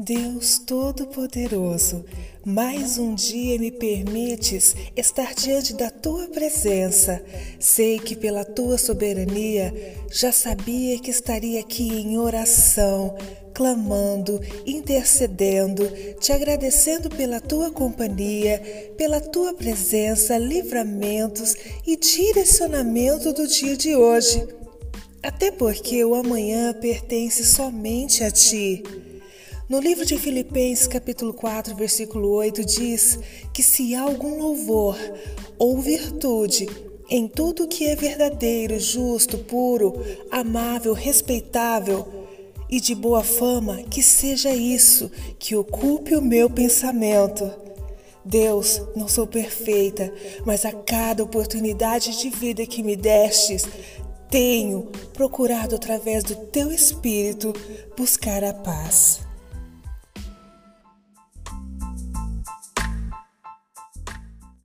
Deus Todo-Poderoso, mais um dia me permites estar diante da tua presença. Sei que pela tua soberania já sabia que estaria aqui em oração, clamando, intercedendo, te agradecendo pela tua companhia, pela tua presença, livramentos e direcionamento do dia de hoje. Até porque o amanhã pertence somente a ti. No livro de Filipenses, capítulo 4, versículo 8, diz que se há algum louvor ou virtude em tudo que é verdadeiro, justo, puro, amável, respeitável e de boa fama, que seja isso que ocupe o meu pensamento. Deus, não sou perfeita, mas a cada oportunidade de vida que me destes, tenho procurado através do teu espírito buscar a paz.